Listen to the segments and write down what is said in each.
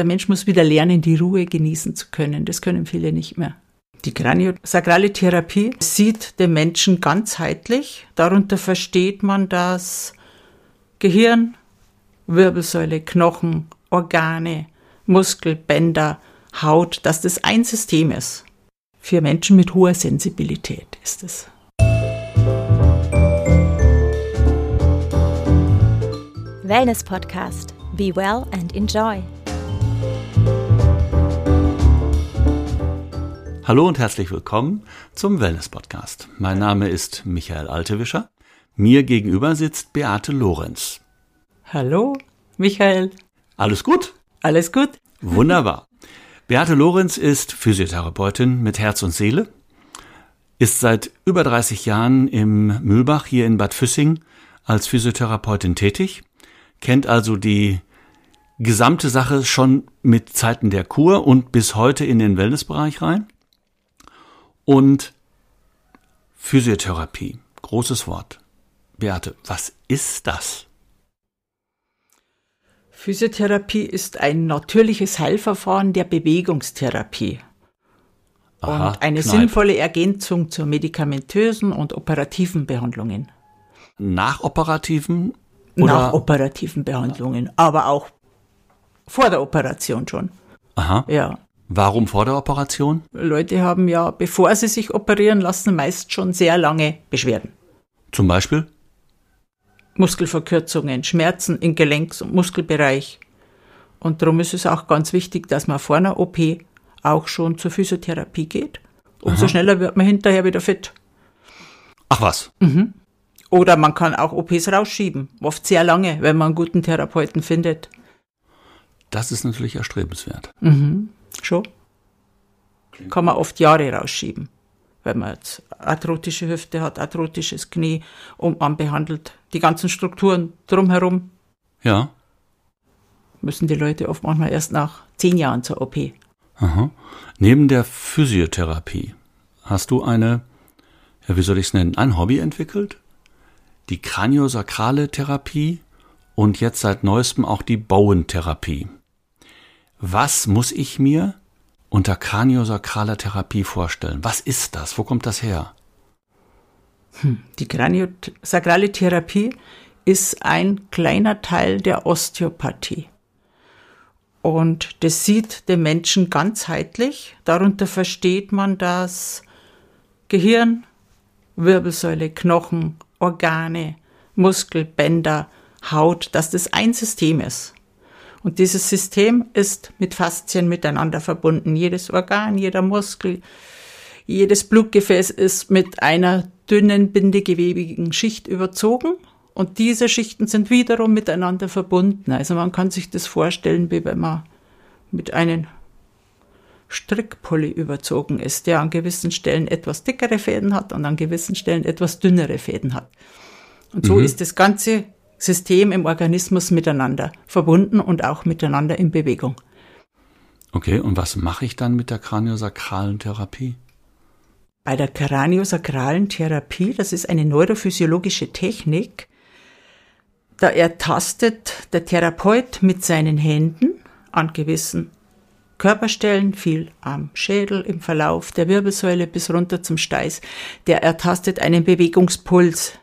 der Mensch muss wieder lernen, die Ruhe genießen zu können. Das können viele nicht mehr. Die kraniosakrale Therapie sieht den Menschen ganzheitlich. Darunter versteht man das Gehirn, Wirbelsäule, Knochen, Organe, Muskel, Bänder, Haut, dass das ein System ist. Für Menschen mit hoher Sensibilität ist es. Wellness Podcast. Be well and enjoy. Hallo und herzlich willkommen zum Wellness Podcast. Mein Name ist Michael Altewischer. Mir gegenüber sitzt Beate Lorenz. Hallo, Michael. Alles gut? Alles gut? Wunderbar. Beate Lorenz ist Physiotherapeutin mit Herz und Seele, ist seit über 30 Jahren im Mühlbach hier in Bad Füssing als Physiotherapeutin tätig, kennt also die gesamte Sache schon mit Zeiten der Kur und bis heute in den Wellnessbereich rein. Und Physiotherapie, großes Wort. Beate, was ist das? Physiotherapie ist ein natürliches Heilverfahren der Bewegungstherapie. Aha, und eine Kneipp. sinnvolle Ergänzung zu medikamentösen und operativen Behandlungen. Nachoperativen? Oder? Nachoperativen Behandlungen, aber auch vor der Operation schon. Aha. Ja. Warum vor der Operation? Leute haben ja, bevor sie sich operieren lassen, meist schon sehr lange Beschwerden. Zum Beispiel? Muskelverkürzungen, Schmerzen im Gelenks- und Muskelbereich. Und darum ist es auch ganz wichtig, dass man vor einer OP auch schon zur Physiotherapie geht. Umso Aha. schneller wird man hinterher wieder fit. Ach was? Mhm. Oder man kann auch OPs rausschieben, oft sehr lange, wenn man einen guten Therapeuten findet. Das ist natürlich erstrebenswert. Mhm. Schon. Kann man oft Jahre rausschieben wenn man jetzt arthrotische Hüfte hat, arthrotisches Knie und man behandelt die ganzen Strukturen drumherum. Ja. Müssen die Leute oft manchmal erst nach zehn Jahren zur OP. Aha. Neben der Physiotherapie hast du eine, ja, wie soll ich es nennen, ein Hobby entwickelt? Die kraniosakrale Therapie und jetzt seit neuestem auch die Bauentherapie. Was muss ich mir unter kraniosakraler Therapie vorstellen? Was ist das? Wo kommt das her? Hm, die kraniosakrale Therapie ist ein kleiner Teil der Osteopathie. Und das sieht den Menschen ganzheitlich. Darunter versteht man das Gehirn, Wirbelsäule, Knochen, Organe, Muskel, Bänder, Haut, dass das ein System ist. Und dieses System ist mit Faszien miteinander verbunden. Jedes Organ, jeder Muskel, jedes Blutgefäß ist mit einer dünnen bindegewebigen Schicht überzogen. Und diese Schichten sind wiederum miteinander verbunden. Also man kann sich das vorstellen, wie wenn man mit einem Strickpulli überzogen ist, der an gewissen Stellen etwas dickere Fäden hat und an gewissen Stellen etwas dünnere Fäden hat. Und so mhm. ist das ganze System im Organismus miteinander verbunden und auch miteinander in Bewegung. Okay, und was mache ich dann mit der kraniosakralen Therapie? Bei der kraniosakralen Therapie, das ist eine neurophysiologische Technik, da ertastet der Therapeut mit seinen Händen an gewissen Körperstellen, viel am Schädel, im Verlauf der Wirbelsäule bis runter zum Steiß, der ertastet einen Bewegungspuls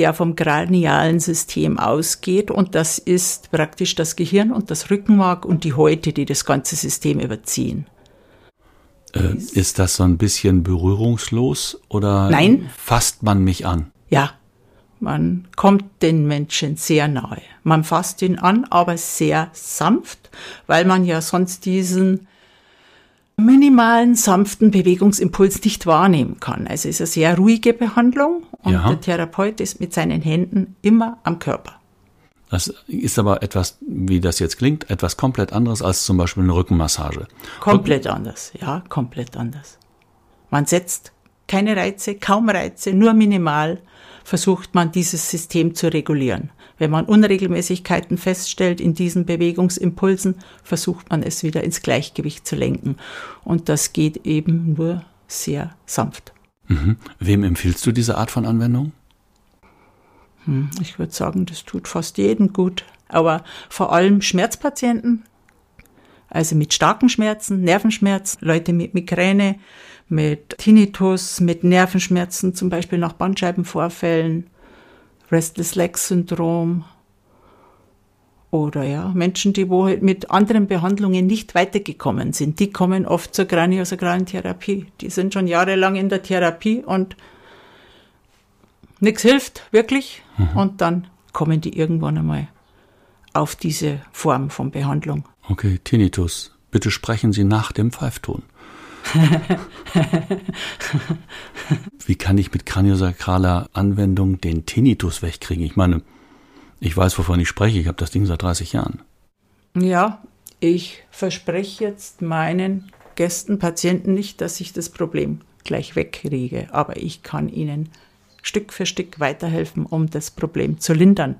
der vom kranialen System ausgeht und das ist praktisch das Gehirn und das Rückenmark und die Häute, die das ganze System überziehen. Äh, ist das so ein bisschen berührungslos oder Nein. fasst man mich an? Ja, man kommt den Menschen sehr nahe. Man fasst ihn an, aber sehr sanft, weil man ja sonst diesen minimalen, sanften Bewegungsimpuls nicht wahrnehmen kann. Also es ist eine sehr ruhige Behandlung und ja. der Therapeut ist mit seinen Händen immer am Körper. Das ist aber etwas, wie das jetzt klingt, etwas komplett anderes als zum Beispiel eine Rückenmassage. Komplett Rücken anders, ja, komplett anders. Man setzt keine Reize, kaum Reize, nur minimal versucht man dieses System zu regulieren. Wenn man Unregelmäßigkeiten feststellt in diesen Bewegungsimpulsen, versucht man es wieder ins Gleichgewicht zu lenken. Und das geht eben nur sehr sanft. Mhm. Wem empfiehlst du diese Art von Anwendung? Hm, ich würde sagen, das tut fast jedem gut. Aber vor allem Schmerzpatienten, Also mit starken Schmerzen, Nervenschmerzen, Leute mit Migräne, mit Tinnitus, mit Nervenschmerzen, zum Beispiel nach Bandscheibenvorfällen, Restless Leg Syndrom, oder ja, Menschen, die wo halt mit anderen Behandlungen nicht weitergekommen sind, die kommen oft zur kraniosakralen Therapie. Die sind schon jahrelang in der Therapie und nichts hilft wirklich. Mhm. Und dann kommen die irgendwann einmal auf diese Form von Behandlung. Okay, Tinnitus. Bitte sprechen Sie nach dem Pfeifton. Wie kann ich mit kraniosakraler Anwendung den Tinnitus wegkriegen? Ich meine, ich weiß, wovon ich spreche. Ich habe das Ding seit 30 Jahren. Ja, ich verspreche jetzt meinen Gästen, Patienten nicht, dass ich das Problem gleich wegkriege. Aber ich kann ihnen Stück für Stück weiterhelfen, um das Problem zu lindern.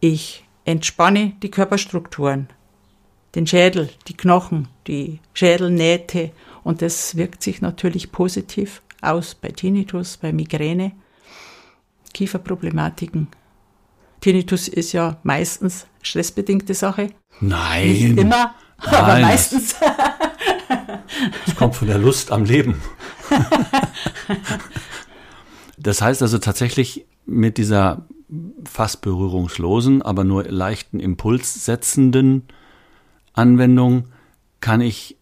Ich entspanne die Körperstrukturen, den Schädel, die Knochen, die Schädelnähte und das wirkt sich natürlich positiv aus bei Tinnitus, bei Migräne, Kieferproblematiken, Tinnitus ist ja meistens stressbedingte Sache. Nein. Nicht immer, Nein, aber meistens. Das kommt von der Lust am Leben. Das heißt also tatsächlich mit dieser fast berührungslosen, aber nur leichten Impuls setzenden Anwendung kann ich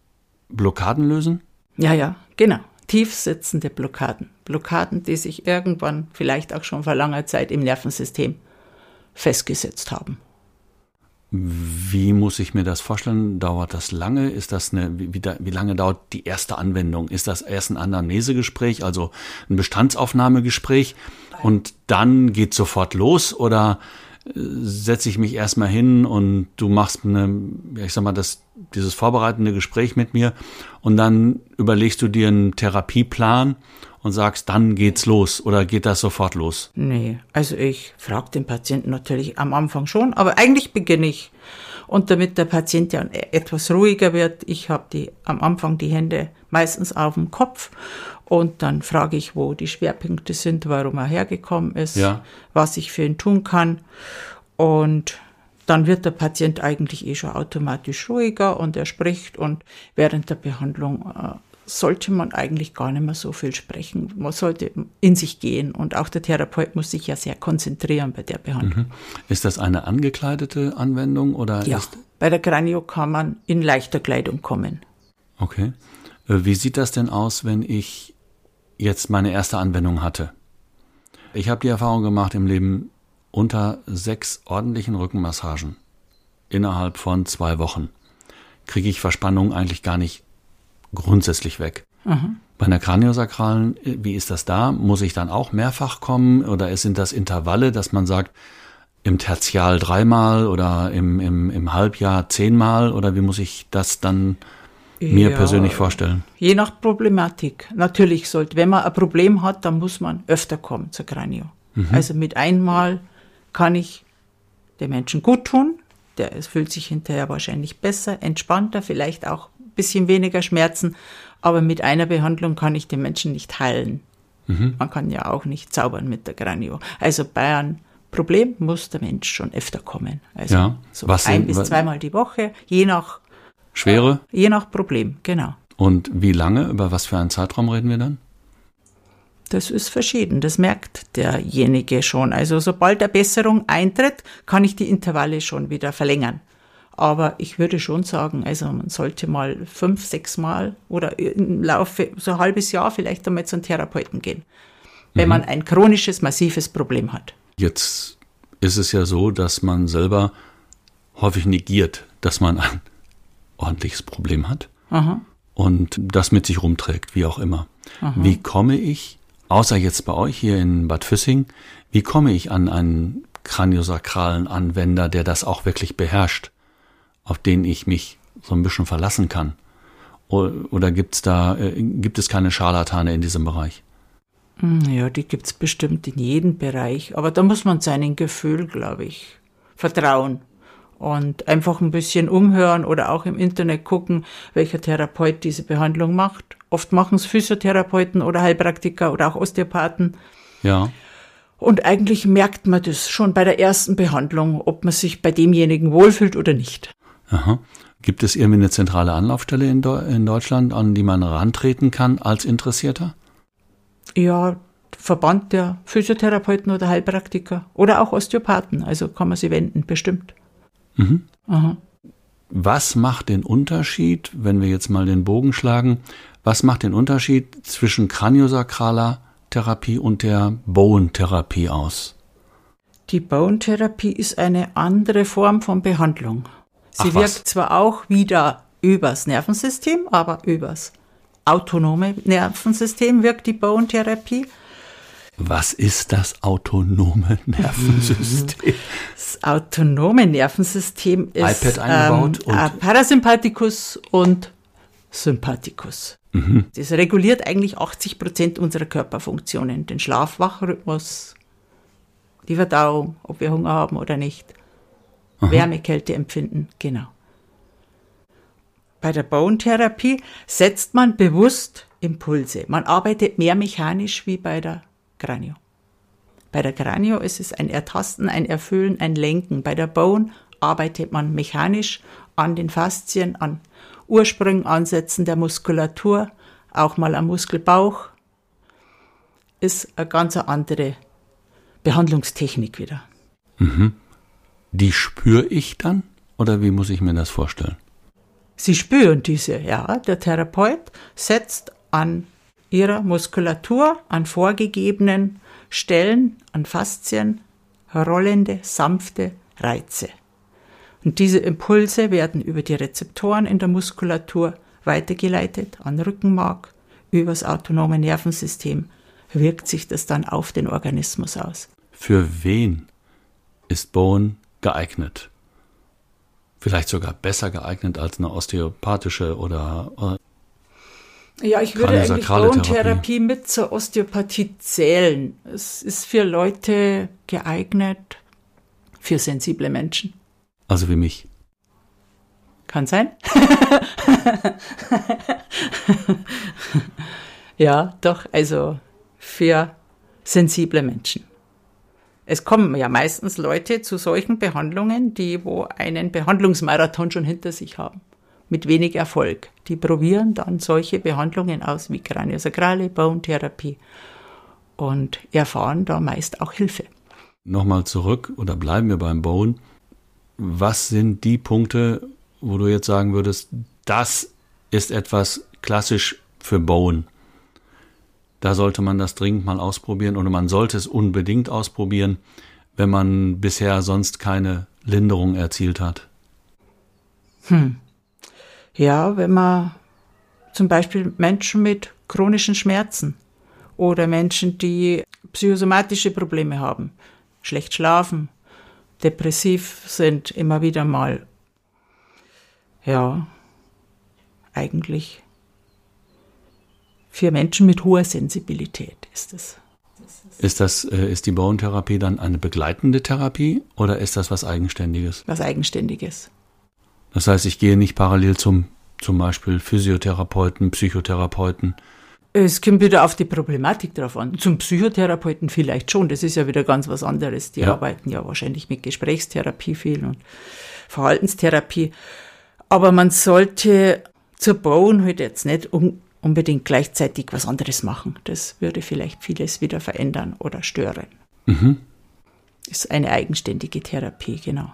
Blockaden lösen? Ja, ja, genau. Tief sitzende Blockaden. Blockaden, die sich irgendwann, vielleicht auch schon vor langer Zeit im Nervensystem festgesetzt haben. Wie muss ich mir das vorstellen? Dauert das lange? Ist das eine, wie, wie lange dauert die erste Anwendung? Ist das erst ein Anamnesegespräch, also ein Bestandsaufnahmegespräch und dann geht sofort los oder setze ich mich erstmal hin und du machst eine, ich sag mal, das, dieses vorbereitende Gespräch mit mir und dann überlegst du dir einen Therapieplan und sagst, dann geht's los oder geht das sofort los? Nee, also ich frage den Patienten natürlich am Anfang schon, aber eigentlich beginne ich. Und damit der Patient ja etwas ruhiger wird, ich habe die am Anfang die Hände meistens auf dem Kopf und dann frage ich, wo die Schwerpunkte sind, warum er hergekommen ist, ja. was ich für ihn tun kann. Und dann wird der Patient eigentlich eh schon automatisch ruhiger und er spricht und während der Behandlung äh, sollte man eigentlich gar nicht mehr so viel sprechen. Man sollte in sich gehen und auch der Therapeut muss sich ja sehr konzentrieren bei der Behandlung. Mhm. Ist das eine angekleidete Anwendung oder? Ja, ist bei der Kranio kann man in leichter Kleidung kommen. Okay. Äh, wie sieht das denn aus, wenn ich jetzt meine erste Anwendung hatte? Ich habe die Erfahrung gemacht im Leben unter sechs ordentlichen Rückenmassagen innerhalb von zwei Wochen kriege ich Verspannung eigentlich gar nicht grundsätzlich weg. Mhm. Bei einer Kraniosakralen, wie ist das da? Muss ich dann auch mehrfach kommen oder sind das Intervalle, dass man sagt, im Tertial dreimal oder im, im, im Halbjahr zehnmal oder wie muss ich das dann mir ja, persönlich vorstellen? Je nach Problematik. Natürlich sollte, wenn man ein Problem hat, dann muss man öfter kommen zur Kranio. Mhm. Also mit einmal kann ich dem Menschen gut tun, der es fühlt sich hinterher wahrscheinlich besser, entspannter, vielleicht auch bisschen weniger Schmerzen, aber mit einer Behandlung kann ich den Menschen nicht heilen. Mhm. Man kann ja auch nicht zaubern mit der Granio. Also bei einem Problem muss der Mensch schon öfter kommen. Also ja. so was ein bis zweimal die Woche, je nach Schwere? Äh, je nach Problem, genau. Und wie lange, über was für einen Zeitraum reden wir dann? Das ist verschieden, das merkt derjenige schon. Also sobald der Besserung eintritt, kann ich die Intervalle schon wieder verlängern. Aber ich würde schon sagen, also man sollte mal fünf, sechs Mal oder im Laufe so ein halbes Jahr vielleicht einmal zum Therapeuten gehen, wenn mhm. man ein chronisches, massives Problem hat. Jetzt ist es ja so, dass man selber häufig negiert, dass man ein ordentliches Problem hat Aha. und das mit sich rumträgt, wie auch immer. Aha. Wie komme ich, außer jetzt bei euch hier in Bad Füssing, wie komme ich an einen kraniosakralen Anwender, der das auch wirklich beherrscht? Auf den ich mich so ein bisschen verlassen kann? Oder gibt's da, äh, gibt es keine Scharlatane in diesem Bereich? Hm, ja, die gibt's bestimmt in jedem Bereich. Aber da muss man seinem Gefühl, glaube ich, vertrauen und einfach ein bisschen umhören oder auch im Internet gucken, welcher Therapeut diese Behandlung macht. Oft machen es Physiotherapeuten oder Heilpraktiker oder auch Osteopathen. Ja. Und eigentlich merkt man das schon bei der ersten Behandlung, ob man sich bei demjenigen wohlfühlt oder nicht. Aha. Gibt es irgendwie eine zentrale Anlaufstelle in, Deu in Deutschland, an die man herantreten kann als Interessierter? Ja, Verband der Physiotherapeuten oder Heilpraktiker oder auch Osteopathen. Also kann man sie wenden, bestimmt. Mhm. Was macht den Unterschied, wenn wir jetzt mal den Bogen schlagen, was macht den Unterschied zwischen kraniosakraler Therapie und der Bowen-Therapie aus? Die Bone-Therapie ist eine andere Form von Behandlung. Sie Ach, wirkt was? zwar auch wieder übers Nervensystem, aber übers autonome Nervensystem wirkt die Bone-Therapie. Was ist das autonome Nervensystem? Das autonome Nervensystem ist iPad eingebaut ähm, und- äh, Parasympathikus und Sympathikus. Mhm. Das reguliert eigentlich 80 Prozent unserer Körperfunktionen. Den Schlaf-Wach-Rhythmus, die Verdauung, ob wir Hunger haben oder nicht. Wärme, Kälte empfinden, genau. Bei der Bone-Therapie setzt man bewusst Impulse. Man arbeitet mehr mechanisch wie bei der Kranio. Bei der Kranio ist es ein Ertasten, ein Erfüllen, ein Lenken. Bei der Bone arbeitet man mechanisch an den Faszien, an Ursprüngen, Ansätzen der Muskulatur, auch mal am Muskelbauch. Ist eine ganz andere Behandlungstechnik wieder. Die spüre ich dann? Oder wie muss ich mir das vorstellen? Sie spüren diese, ja. Der Therapeut setzt an ihrer Muskulatur, an vorgegebenen Stellen, an Faszien, rollende, sanfte Reize. Und diese Impulse werden über die Rezeptoren in der Muskulatur weitergeleitet an Rückenmark, übers autonome Nervensystem wirkt sich das dann auf den Organismus aus. Für wen ist Bowen geeignet? Vielleicht sogar besser geeignet als eine osteopathische oder äh, Ja, ich würde eigentlich Bone-Therapie mit zur Osteopathie zählen. Es ist für Leute geeignet, für sensible Menschen. also wie mich. Kann sein. ja, doch, also für sensible Menschen. Es kommen ja meistens Leute zu solchen Behandlungen, die wo einen Behandlungsmarathon schon hinter sich haben, mit wenig Erfolg. Die probieren dann solche Behandlungen aus wie Kraniosakrale, Bone-Therapie und erfahren da meist auch Hilfe. Nochmal zurück oder bleiben wir beim Bowen. Was sind die Punkte, wo du jetzt sagen würdest, das ist etwas klassisch für Bowen? Da sollte man das dringend mal ausprobieren oder man sollte es unbedingt ausprobieren, wenn man bisher sonst keine Linderung erzielt hat. Ja, wenn man zum Beispiel Menschen mit chronischen Schmerzen oder Menschen, die psychosomatische Probleme haben, schlecht schlafen, depressiv sind, immer wieder mal, ja, eigentlich für Menschen mit hoher Sensibilität ist es. Ist das, äh, ist die Bowen-Therapie dann eine begleitende Therapie oder ist das was Eigenständiges? Was Eigenständiges. Das heißt, ich gehe nicht parallel zum, zum Beispiel Physiotherapeuten, Psychotherapeuten. Es kommt wieder auf die Problematik drauf an. Zum Psychotherapeuten vielleicht schon, das ist ja wieder ganz was anderes. Die Ja. arbeiten ja wahrscheinlich mit Gesprächstherapie viel und Verhaltenstherapie. Aber man sollte zur Bone halt jetzt nicht un unbedingt gleichzeitig was anderes machen. Das würde vielleicht vieles wieder verändern oder stören. Ist eine eigenständige Therapie, genau.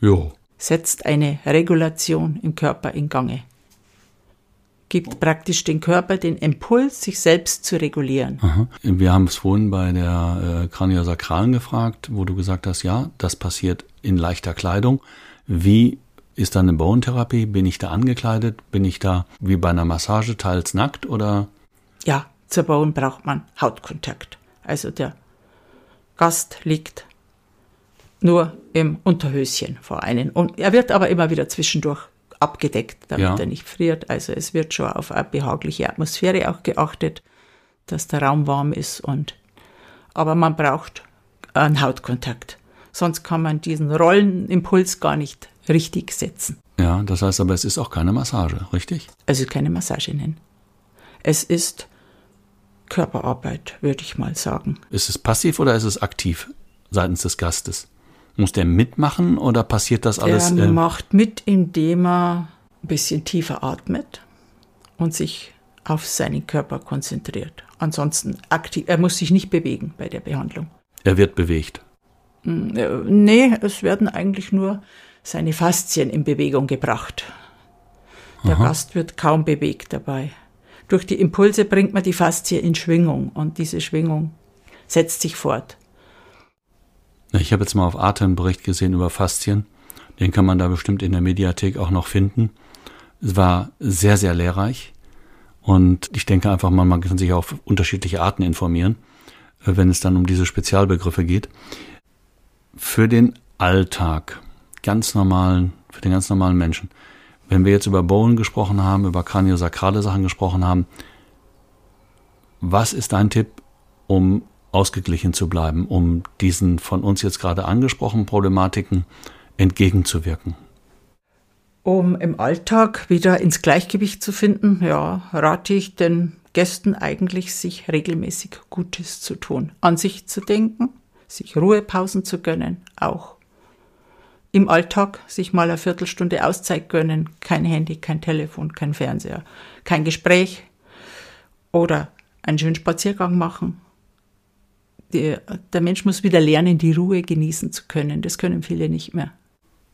Jo. setzt eine Regulation im Körper in Gange. Gibt praktisch den Körper den Impuls, sich selbst zu regulieren. Aha. Wir haben es vorhin bei der äh, Kraniosakralen gefragt, wo du gesagt hast, ja, das passiert in leichter Kleidung. Wie ist dann eine Bowen-Therapie? Bin ich da angekleidet? Bin ich da wie bei einer Massage teils nackt oder? Ja, zur Bauen braucht man Hautkontakt. Also der Gast liegt nur im Unterhöschen vor einem. Und er wird aber immer wieder zwischendurch abgedeckt, damit Ja. er nicht friert. Also es wird schon auf eine behagliche Atmosphäre auch geachtet, dass der Raum warm ist und aber man braucht einen Hautkontakt. Sonst kann man diesen Rollenimpuls gar nicht richtig setzen. Ja, das heißt aber, es ist auch keine Massage, richtig? Also keine Massage nennen. Es ist Körperarbeit, würde ich mal sagen. Ist es passiv oder ist es aktiv seitens des Gastes? Muss der mitmachen oder passiert das alles? Der äh, macht mit, indem er ein bisschen tiefer atmet und sich auf seinen Körper konzentriert. Ansonsten aktiv, er muss sich nicht bewegen bei der Behandlung. Er wird bewegt. Hm, äh, nee, es werden eigentlich nur seine Faszien in Bewegung gebracht. Der Aha. Gast wird kaum bewegt dabei. Durch die Impulse bringt man die Faszie in Schwingung und diese Schwingung setzt sich fort. Ich habe jetzt mal auf Arte einen Bericht gesehen über Faszien. Den kann man da bestimmt in der Mediathek auch noch finden. Es war sehr, sehr lehrreich. Und ich denke einfach mal, man kann sich auf unterschiedliche Arten informieren, äh, wenn es dann um diese Spezialbegriffe geht. Für den Alltag, ganz normalen, für den ganz normalen Menschen. Wenn wir jetzt über Bowen gesprochen haben, über kraniosakrale Sachen gesprochen haben, was ist dein Tipp, um ausgeglichen zu bleiben, um diesen von uns jetzt gerade angesprochenen Problematiken entgegenzuwirken? Um im Alltag wieder ins Gleichgewicht zu finden, ja, rate ich den Gästen eigentlich, sich regelmäßig Gutes zu tun, an sich zu denken, sich Ruhepausen zu gönnen, auch im Alltag sich mal eine Viertelstunde Auszeit gönnen, kein Handy, kein Telefon, kein Fernseher, kein Gespräch oder einen schönen Spaziergang machen. Die, der Mensch muss wieder lernen, die Ruhe genießen zu können. Das können viele nicht mehr.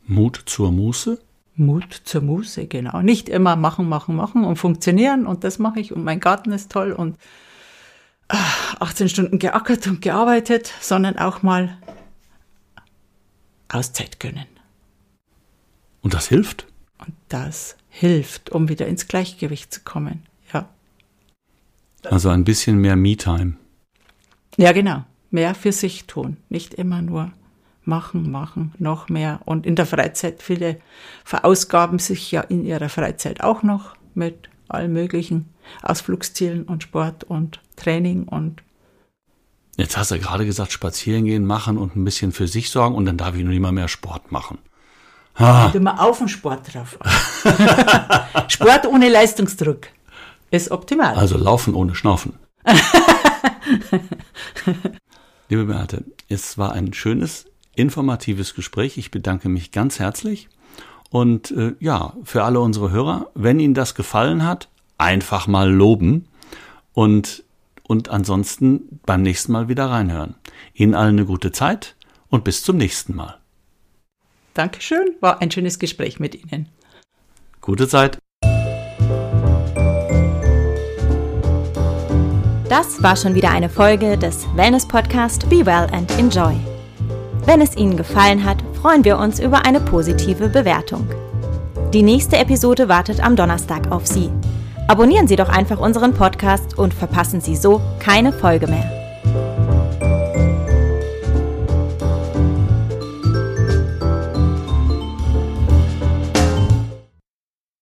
Mut zur Muße? Mut zur Muße, genau. Nicht immer machen, machen, machen und funktionieren und das mache ich und mein Garten ist toll und 18 ah, Stunden geackert und gearbeitet, sondern auch mal Auszeit gönnen. Und das hilft? Und das hilft, um wieder ins Gleichgewicht zu kommen, ja. Also ein bisschen mehr Me-Time. Ja, genau. Mehr für sich tun. Nicht immer nur machen, machen, noch mehr. Und in der Freizeit, viele verausgaben sich ja in ihrer Freizeit auch noch mit allen möglichen Ausflugszielen und Sport und Training und Jetzt hast du gerade gesagt, spazieren gehen, machen und ein bisschen für sich sorgen und dann darf ich noch nicht mal mehr Sport machen. Ha. Immer auf den Sport drauf. Sport ohne Leistungsdruck ist optimal. Also laufen ohne Schnaufen. Liebe Beate, es war ein schönes, informatives Gespräch. Ich bedanke mich ganz herzlich. Und äh, ja, für alle unsere Hörer, wenn Ihnen das gefallen hat, einfach mal loben. Und und ansonsten beim nächsten Mal wieder reinhören. Ihnen allen eine gute Zeit und bis zum nächsten Mal. Dankeschön, war ein schönes Gespräch mit Ihnen. Gute Zeit. Das war schon wieder eine Folge des Wellness Podcast Be Well and Enjoy. Wenn es Ihnen gefallen hat, freuen wir uns über eine positive Bewertung. Die nächste Episode wartet am Donnerstag auf Sie. Abonnieren Sie doch einfach unseren Podcast und verpassen Sie so keine Folge mehr.